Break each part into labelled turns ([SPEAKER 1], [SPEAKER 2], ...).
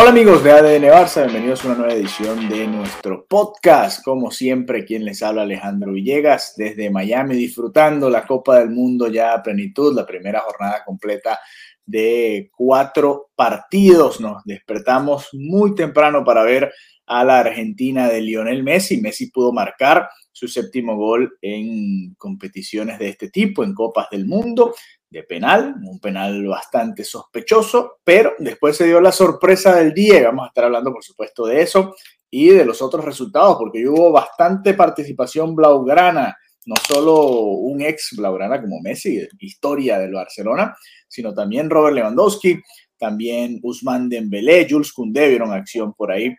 [SPEAKER 1] Hola amigos de ADN Barça, bienvenidos a una nueva edición de nuestro podcast. Como siempre, quien les habla Alejandro Villegas desde Miami, disfrutando la Copa del Mundo ya a plenitud, la primera jornada completa de cuatro partidos. Nos despertamos muy temprano para ver a la Argentina de Lionel Messi. Messi pudo marcar su séptimo gol en competiciones de este tipo, en Copas del Mundo de penal, un penal bastante sospechoso, pero después se dio la sorpresa del día y vamos a estar hablando por supuesto de eso y de los otros resultados, porque hubo bastante participación blaugrana, no solo un ex blaugrana como Messi, historia del Barcelona, sino también Robert Lewandowski, también Usman Dembélé, Jules Koundé vieron acción por ahí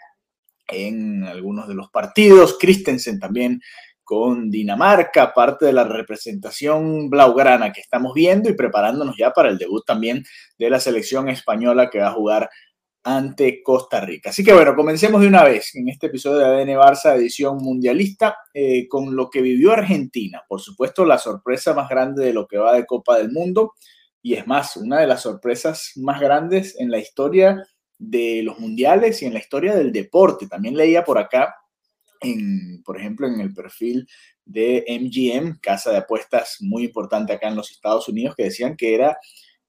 [SPEAKER 1] en algunos de los partidos, Christensen también con Dinamarca, parte de la representación blaugrana que estamos viendo y preparándonos ya para el debut también de la selección española que va a jugar ante Costa Rica. Así que bueno, comencemos de una vez en este episodio de ADN Barça, edición mundialista, eh, con lo que vivió Argentina. Por supuesto, la sorpresa más grande de lo que va de Copa del Mundo y es más, una de las sorpresas más grandes en la historia de los mundiales y en la historia del deporte. También leía por acá en, por ejemplo, en el perfil de MGM, casa de apuestas muy importante acá en los Estados Unidos, que decían que era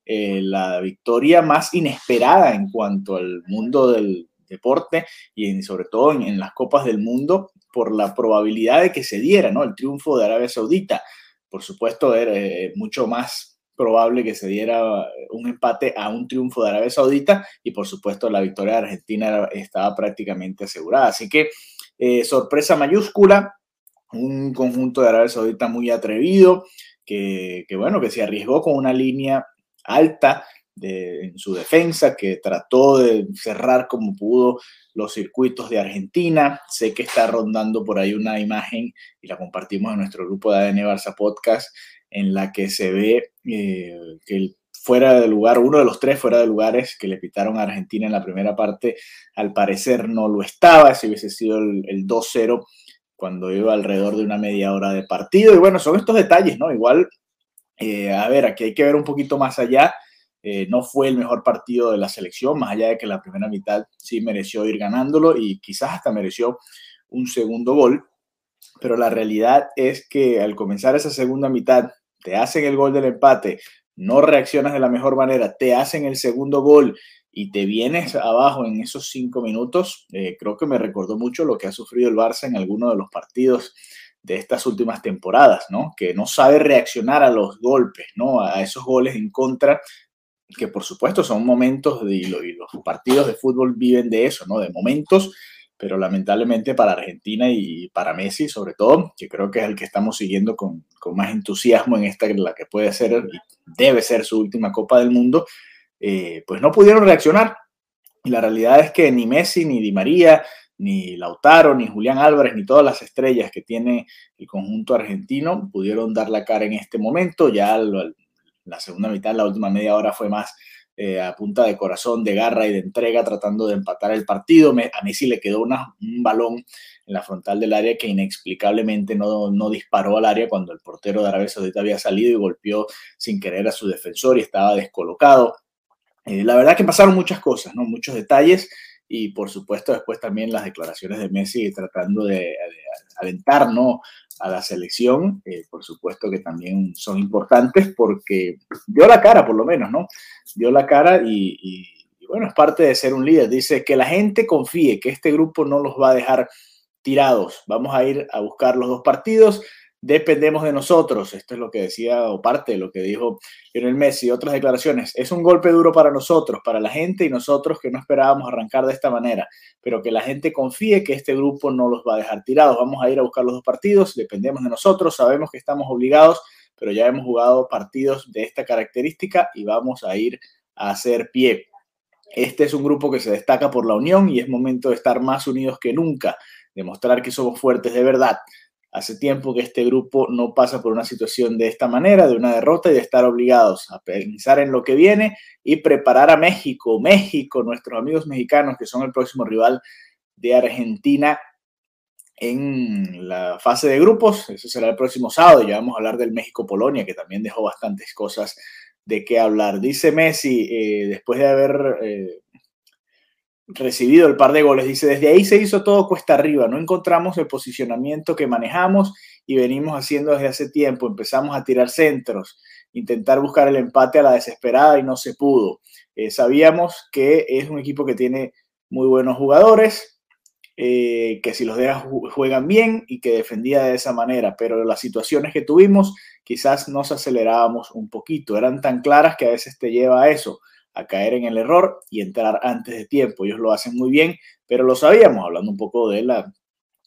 [SPEAKER 1] eh, la victoria más inesperada en cuanto al mundo del deporte y en, sobre todo en, en, las copas del mundo por la probabilidad de que se diera, ¿no? El triunfo de Arabia Saudita. Por supuesto, era eh, mucho más probable que se diera un empate a un triunfo de Arabia Saudita y por supuesto la victoria de Argentina estaba prácticamente asegurada. Así que eh, sorpresa mayúscula, un conjunto de Arabia Saudita muy atrevido, que, bueno, que se arriesgó con una línea alta en su defensa, que trató de cerrar como pudo los circuitos de Argentina. Sé que está rondando por ahí una imagen y la compartimos en nuestro grupo de ADN Barça Podcast, en la que se ve eh, que el fuera de lugar, uno de los tres fuera de lugares que le pitaron a Argentina en la primera parte, al parecer no lo estaba, ese hubiese sido el, el 2-0 cuando iba alrededor de una media hora de partido. Y bueno, son estos detalles, ¿no? Igual, eh, a ver, aquí hay que ver un poquito más allá. Eh, no fue el mejor partido de la selección, más allá de que la primera mitad sí mereció ir ganándolo y quizás hasta mereció un segundo gol. Pero la realidad es que al comenzar esa segunda mitad, te hacen el gol del empate, no reaccionas de la mejor manera, te hacen el segundo gol y te vienes abajo en esos cinco minutos, eh, creo que me recordó mucho lo que ha sufrido el Barça en alguno de los partidos de estas últimas temporadas, ¿no? Que no sabe reaccionar a los golpes, ¿no? A esos goles en contra, que por supuesto son momentos de, y los partidos de fútbol viven de eso, ¿no? De momentos pero lamentablemente para Argentina y para Messi sobre todo, que creo que es el que estamos siguiendo con, más entusiasmo en esta, la que puede ser debe ser su última Copa del Mundo, eh, pues no pudieron reaccionar. Y la realidad es que ni Messi, ni Di María, ni Lautaro, ni Julián Álvarez, ni todas las estrellas que tiene el conjunto argentino pudieron dar la cara en este momento. Ya la segunda mitad, la última media hora fue más eh, a punta de corazón, de garra y de entrega, tratando de empatar el partido. Me, a Messi le quedó un balón en la frontal del área que inexplicablemente no, no disparó al área cuando el portero de Arabia Saudita había salido y golpeó sin querer a su defensor y estaba descolocado. Eh, la verdad que pasaron muchas cosas, ¿no? muchos detalles y por supuesto después también las declaraciones de Messi tratando de, de alentar ¿no? A la selección, eh, por supuesto que también son importantes porque dio la cara por lo menos, ¿no? Dio la cara y, bueno, es parte de ser un líder. Dice que la gente confíe que este grupo no los va a dejar tirados. Vamos a ir a buscar los dos partidos. Dependemos de nosotros. Esto es lo que decía, o parte de lo que dijo Lionel Messi y otras declaraciones. Es un golpe duro para nosotros, para la gente y nosotros que no esperábamos arrancar de esta manera, pero que la gente confíe que este grupo no los va a dejar tirados. Vamos a ir a buscar los dos partidos, dependemos de nosotros, sabemos que estamos obligados, pero ya hemos jugado partidos de esta característica y vamos a ir a hacer pie. Este es un grupo que se destaca por la unión y es momento de estar más unidos que nunca, demostrar que somos fuertes de verdad. Hace tiempo que este grupo no pasa por una situación de esta manera, de una derrota y de estar obligados a pensar en lo que viene y preparar a México, México, nuestros amigos mexicanos que son el próximo rival de Argentina en la fase de grupos. Eso será el próximo sábado. Ya vamos a hablar del México-Polonia, que también dejó bastantes cosas de qué hablar. Dice Messi, eh, después de haber eh, recibido el par de goles. Dice, desde ahí se hizo todo cuesta arriba, no encontramos el posicionamiento que manejamos y venimos haciendo desde hace tiempo. Empezamos a tirar centros, intentar buscar el empate a la desesperada y no se pudo. Eh, sabíamos que es un equipo que tiene muy buenos jugadores, eh, que si los dejas juegan bien y que defendía de esa manera, pero las situaciones que tuvimos quizás nos acelerábamos un poquito, eran tan claras que a veces te lleva a eso a caer en el error y entrar antes de tiempo. Ellos lo hacen muy bien, pero lo sabíamos, hablando un poco de la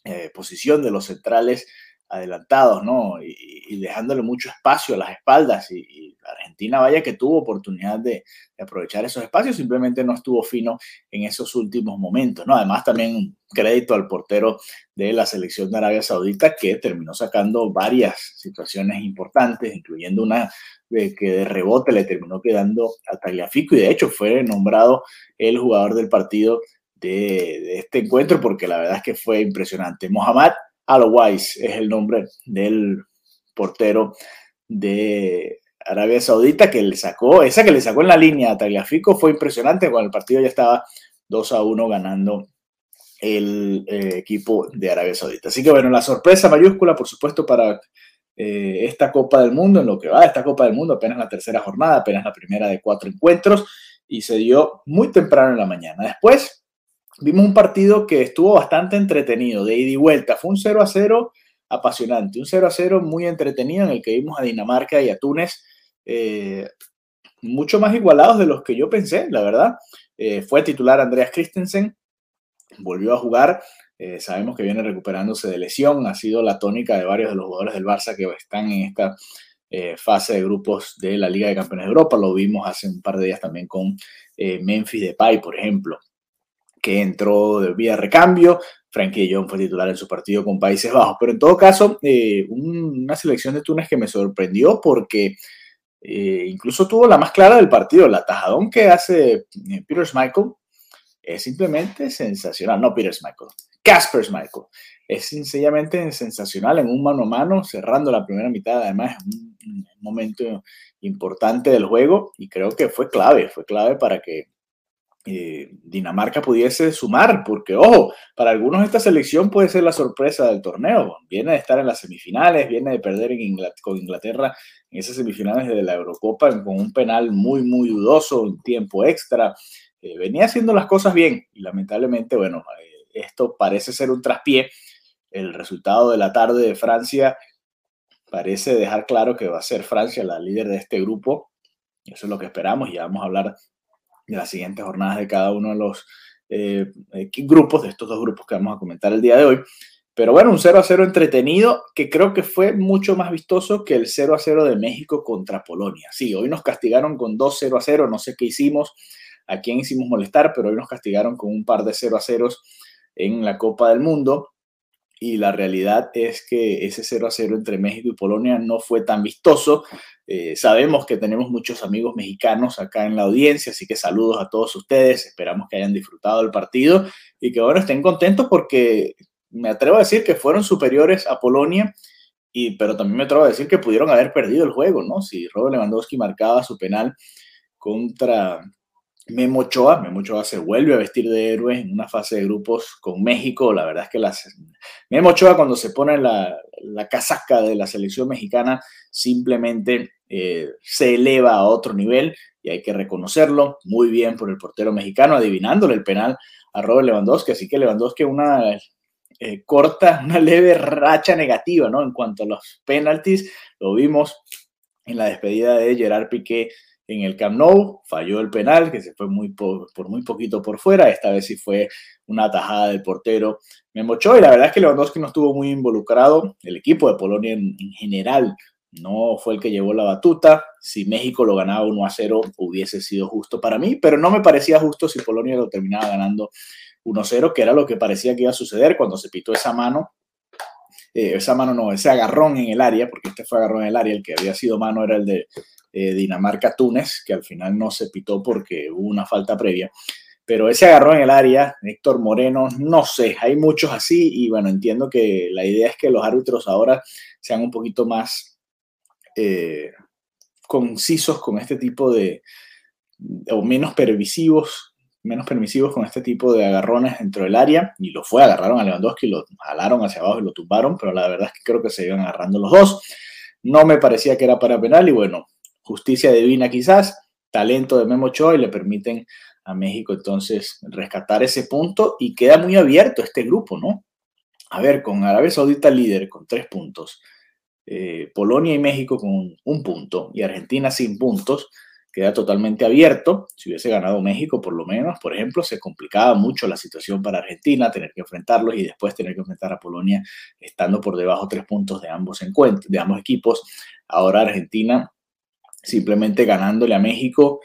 [SPEAKER 1] eh, posición de los centrales adelantados, ¿no? Y, dejándole mucho espacio a las espaldas. Y, Argentina, vaya que tuvo oportunidad de, aprovechar esos espacios, simplemente no estuvo fino en esos últimos momentos, ¿no? Además, también crédito al portero de la selección de Arabia Saudita que terminó sacando varias situaciones importantes, incluyendo una de que de rebote le terminó quedando a Tagliafico y de hecho fue nombrado el jugador del partido de, de este encuentro porque la verdad es que fue impresionante. Mohamed Alowais es el nombre del portero de Arabia Saudita que le sacó, esa que le sacó en la línea a Tagliafico fue impresionante cuando el partido ya estaba 2 a 1 ganando el eh, equipo de Arabia Saudita. Así que bueno, la sorpresa mayúscula, por supuesto, para eh, esta Copa del Mundo, en lo que va esta Copa del Mundo, apenas la tercera jornada, apenas la primera de cuatro encuentros, y se dio muy temprano en la mañana. Después vimos un partido que estuvo bastante entretenido, de ida y vuelta. Fue un 0 a 0 apasionante, un 0 a 0 muy entretenido en el que vimos a Dinamarca y a Túnez eh, mucho más igualados de los que yo pensé, la verdad. Eh, fue titular Andreas Christensen, volvió a jugar. Eh, sabemos que viene recuperándose de lesión, ha sido la tónica de varios de los jugadores del Barça que están en esta fase de grupos de la Liga de Campeones de Europa. Lo vimos hace un par de días también con Memphis Depay, por ejemplo que entró de vía recambio. Frankie John fue titular en su partido con Países Bajos. Pero en todo caso, eh, una selección de Túnez que me sorprendió porque eh, incluso tuvo la más clara del partido. La tajadón que hace eh, Peter Michael es simplemente sensacional. No Peter Michael, Casper Michael. Es sencillamente sensacional en un mano a mano, cerrando la primera mitad. Además, un, un momento importante del juego y creo que fue clave, fue clave para que eh, Dinamarca pudiese sumar, porque ojo, para algunos esta selección puede ser la sorpresa del torneo. Viene de estar en las semifinales, viene de perder en con Inglaterra en esas semifinales de la Eurocopa con un penal muy, muy dudoso, un tiempo extra. Eh, venía haciendo las cosas bien y lamentablemente, bueno, eh, esto parece ser un traspié. El resultado de la tarde de Francia parece dejar claro que va a ser Francia la líder de este grupo. Eso es lo que esperamos y vamos a hablar de las siguientes jornadas de cada uno de los eh, grupos, de estos dos grupos que vamos a comentar el día de hoy. Pero bueno, un 0 a 0 entretenido que creo que fue mucho más vistoso que el 0 a 0 de México contra Polonia. Sí, hoy nos castigaron con 2 0 a 0, no sé qué hicimos, a quién hicimos molestar, pero hoy nos castigaron con un par de 0 a 0 en la Copa del Mundo y la realidad es que ese 0 a 0 entre México y Polonia no fue tan vistoso. Eh, sabemos que tenemos muchos amigos mexicanos acá en la audiencia, así que saludos a todos ustedes, esperamos que hayan disfrutado el partido y que bueno, estén contentos porque me atrevo a decir que fueron superiores a Polonia, y, pero también me atrevo a decir que pudieron haber perdido el juego, ¿no? Si Robert Lewandowski marcaba su penal contra Memo Ochoa, Memo Ochoa se vuelve a vestir de héroe en una fase de grupos con México. La verdad es que las, Memo Ochoa cuando se pone la, la casaca de la selección mexicana simplemente eh, se eleva a otro nivel y hay que reconocerlo muy bien por el portero mexicano adivinándole el penal a Robert Lewandowski. Así que Lewandowski una eh, corta, una leve racha negativa, ¿no? En cuanto a los penaltis, lo vimos en la despedida de Gerard Piqué en el Camp Nou, falló el penal, que se fue muy por, muy poquito por fuera, esta vez sí fue una tajada del portero Memo y la verdad es que Lewandowski no estuvo muy involucrado, el equipo de Polonia en, general no fue el que llevó la batuta, si México lo ganaba 1 a 0 hubiese sido justo para mí, pero no me parecía justo si Polonia lo terminaba ganando 1 a 0, que era lo que parecía que iba a suceder cuando se pitó esa mano eh, esa mano no, ese agarrón en el área, porque este fue agarrón en el área, el que había sido mano era el de eh, Dinamarca-Túnez, que al final no se pitó porque hubo una falta previa. Pero ese agarrón en el área, Héctor Moreno, no sé, hay muchos así y bueno, entiendo que la idea es que los árbitros ahora sean un poquito más eh, concisos con este tipo de, o menos pervisivos menos permisivos con este tipo de agarrones dentro del área y lo fue, agarraron a Lewandowski, lo jalaron hacia abajo y lo tumbaron, pero la verdad es que creo que se iban agarrando los dos. No me parecía que era para penal y bueno, justicia divina quizás, talento de Memo Ochoa y le permiten a México entonces rescatar ese punto y queda muy abierto este grupo, ¿no? A ver, con Arabia Saudita líder con tres puntos, eh, Polonia y México con un punto y Argentina sin puntos, queda totalmente abierto. Si hubiese ganado México, por lo menos, por ejemplo, se complicaba mucho la situación para Argentina, tener que enfrentarlos y después tener que enfrentar a Polonia estando por debajo tres puntos de ambos encuentros, de ambos equipos. Ahora Argentina, simplemente ganándole a México,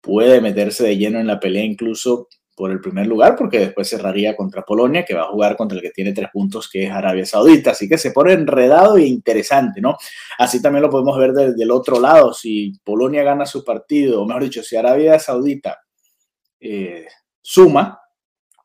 [SPEAKER 1] puede meterse de lleno en la pelea incluso por el primer lugar, porque después cerraría contra Polonia, que va a jugar contra el que tiene tres puntos, que es Arabia Saudita. Así que se pone enredado e interesante, ¿no? Así también lo podemos ver desde el otro lado. Si Polonia gana su partido, o mejor dicho, si Arabia Saudita eh, suma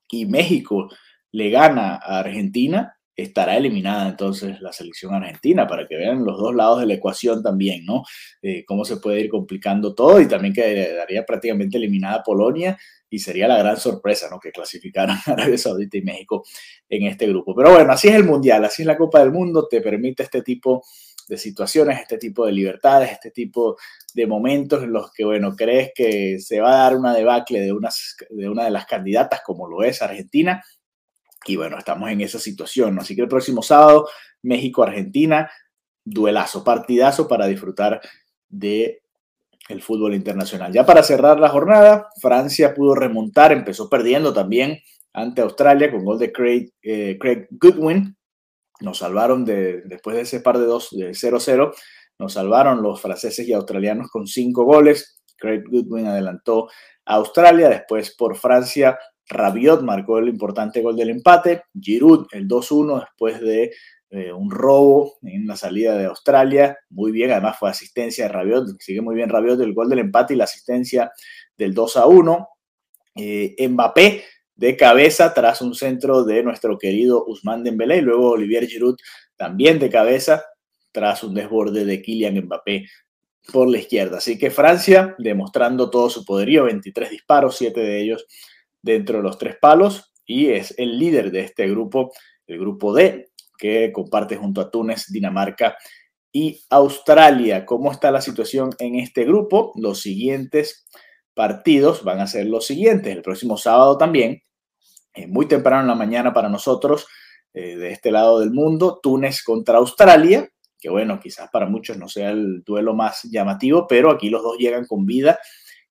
[SPEAKER 1] y México le gana a Argentina, estará eliminada entonces la selección argentina para que vean los dos lados de la ecuación también, ¿no? Eh, cómo se puede ir complicando todo y también quedaría prácticamente eliminada Polonia y sería la gran sorpresa, ¿no? Que clasificaran Arabia Saudita y México en este grupo. Pero bueno, así es el Mundial, así es la Copa del Mundo, te permite este tipo de situaciones, este tipo de libertades, este tipo de momentos en los que, bueno, crees que se va a dar una debacle de, una de las candidatas como lo es Argentina. Y bueno, estamos en esa situación. Así que el próximo sábado, México-Argentina, duelazo, partidazo para disfrutar de el fútbol internacional. Ya para cerrar la jornada, Francia pudo remontar, empezó perdiendo también ante Australia con gol de Craig, eh, Goodwin. Nos salvaron de, después de ese par de dos de 0-0, nos salvaron los franceses y australianos con cinco goles. Craig Goodwin adelantó a Australia, después por Francia, Rabiot marcó el importante gol del empate, Giroud el 2-1 después de eh, un robo en la salida de Australia, muy bien, además fue asistencia de Rabiot, sigue muy bien Rabiot el gol del empate y la asistencia del 2 a 1. Eh, Mbappé de cabeza tras un centro de nuestro querido Usman Dembélé y luego Olivier Giroud también de cabeza tras un desborde de Kylian Mbappé por la izquierda. Así que Francia demostrando todo su poderío, 23 disparos, 7 de ellos dentro de los tres palos y es el líder de este grupo, el grupo D, que comparte junto a Túnez, Dinamarca y Australia. ¿Cómo está la situación en este grupo? Los siguientes partidos van a ser los siguientes. El próximo sábado también, eh, muy temprano en la mañana para nosotros, eh, de este lado del mundo, Túnez contra Australia, que bueno, quizás para muchos no sea el duelo más llamativo, pero aquí los dos llegan con vida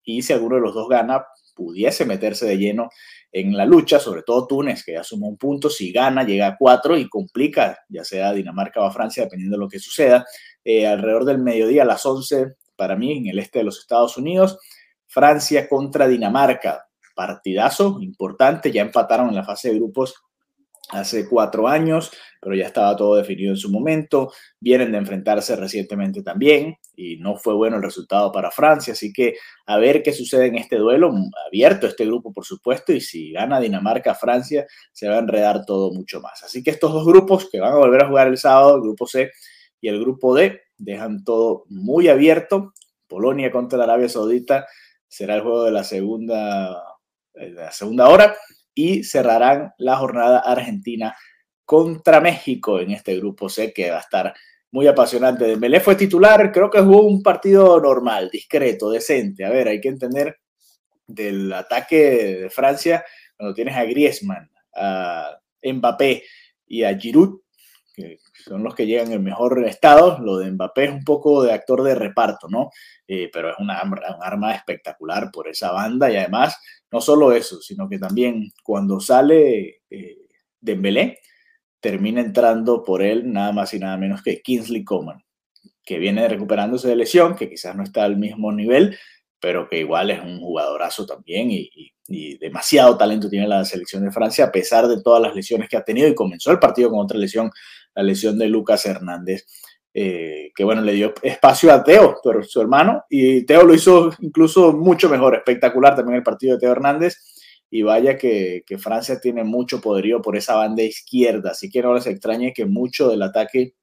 [SPEAKER 1] y si alguno de los dos gana, pudiese meterse de lleno en la lucha, sobre todo Túnez, que ya sumó un punto, si gana, llega a cuatro y complica, ya sea Dinamarca o Francia, dependiendo de lo que suceda. Eh, alrededor del mediodía, a las 11, para mí, en el este de los Estados Unidos, Francia contra Dinamarca. Partidazo importante, ya empataron en la fase de grupos hace cuatro años, pero ya estaba todo definido en su momento. Vienen de enfrentarse recientemente también y no fue bueno el resultado para Francia, así que a ver qué sucede en este duelo, abierto este grupo por supuesto, y si gana Dinamarca, Francia, se va a enredar todo mucho más. Así que estos dos grupos que van a volver a jugar el sábado, el grupo C y el grupo D, dejan todo muy abierto. Polonia contra Arabia Saudita será el juego de la segunda, de la segunda hora y cerrarán la jornada argentina contra México en este grupo C que va a estar muy apasionante. Dembélé fue titular, creo que jugó un partido normal, discreto, decente. A ver, hay que entender del ataque de Francia cuando tienes a Griezmann, a Mbappé y a Giroud, que son los que llegan en mejor estado. Lo de Mbappé es un poco de actor de reparto, ¿no? Eh, pero es una, un arma espectacular por esa banda y además, no solo eso, sino que también cuando sale eh, Dembélé, termina entrando por él nada más y nada menos que Kingsley Coman, que viene recuperándose de lesión, que quizás no está al mismo nivel, pero que igual es un jugadorazo también y, demasiado talento tiene la selección de Francia a pesar de todas las lesiones que ha tenido y comenzó el partido con otra lesión, la lesión de Lucas Hernández. Eh, que bueno, le dio espacio a Teo, su hermano, y Teo lo hizo incluso mucho mejor, espectacular también el partido de Teo Hernández, y vaya que, Francia tiene mucho poderío por esa banda izquierda, así que no les extrañe que mucho del ataque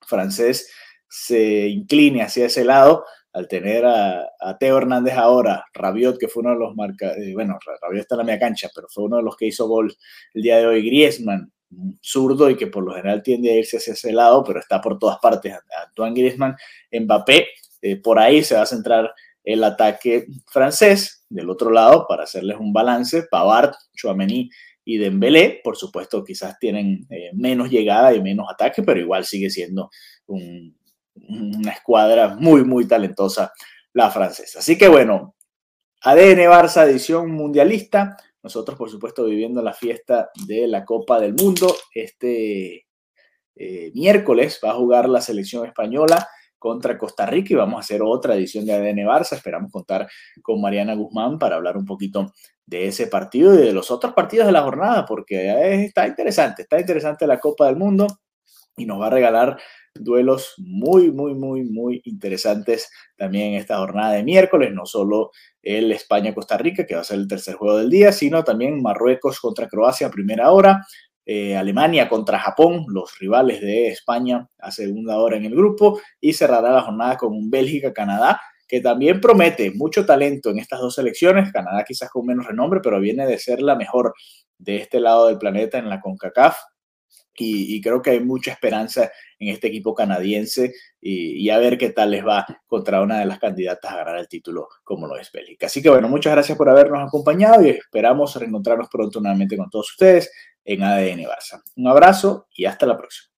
[SPEAKER 1] francés se incline hacia ese lado, al tener a, Teo Hernández ahora, Rabiot, que fue uno de los marca, eh, bueno, Rabiot está en la media cancha, pero fue uno de los que hizo gol el día de hoy, Griezmann, zurdo y que por lo general tiende a irse hacia ese lado, pero está por todas partes, Antoine Griezmann, Mbappé, eh, por ahí se va a centrar el ataque francés, del otro lado, para hacerles un balance, Pavard, Chouameni y Dembélé, por supuesto, quizás tienen eh, menos llegada y menos ataque, pero igual sigue siendo un, una escuadra muy, muy talentosa la francesa. Así que bueno, ADN Barça edición mundialista. Nosotros, por supuesto, viviendo la fiesta de la Copa del Mundo. Este eh, miércoles va a jugar la selección española contra Costa Rica y vamos a hacer otra edición de ADN Barça. Esperamos contar con Mariana Guzmán para hablar un poquito de ese partido y de los otros partidos de la jornada, porque está interesante, está interesante la Copa del Mundo y nos va a regalar duelos muy, muy, muy, muy interesantes también esta jornada de miércoles, no solo el España-Costa Rica, que va a ser el tercer juego del día, sino también Marruecos contra Croacia a primera hora, eh, Alemania contra Japón, los rivales de España a segunda hora en el grupo, y cerrará la jornada con un Bélgica-Canadá, que también promete mucho talento en estas dos selecciones, Canadá quizás con menos renombre, pero viene de ser la mejor de este lado del planeta en la CONCACAF, y, creo que hay mucha esperanza en este equipo canadiense y, a ver qué tal les va contra una de las candidatas a ganar el título como lo es Bélgica. Así que bueno, muchas gracias por habernos acompañado y esperamos reencontrarnos pronto nuevamente con todos ustedes en ADN Barça. Un abrazo y hasta la próxima.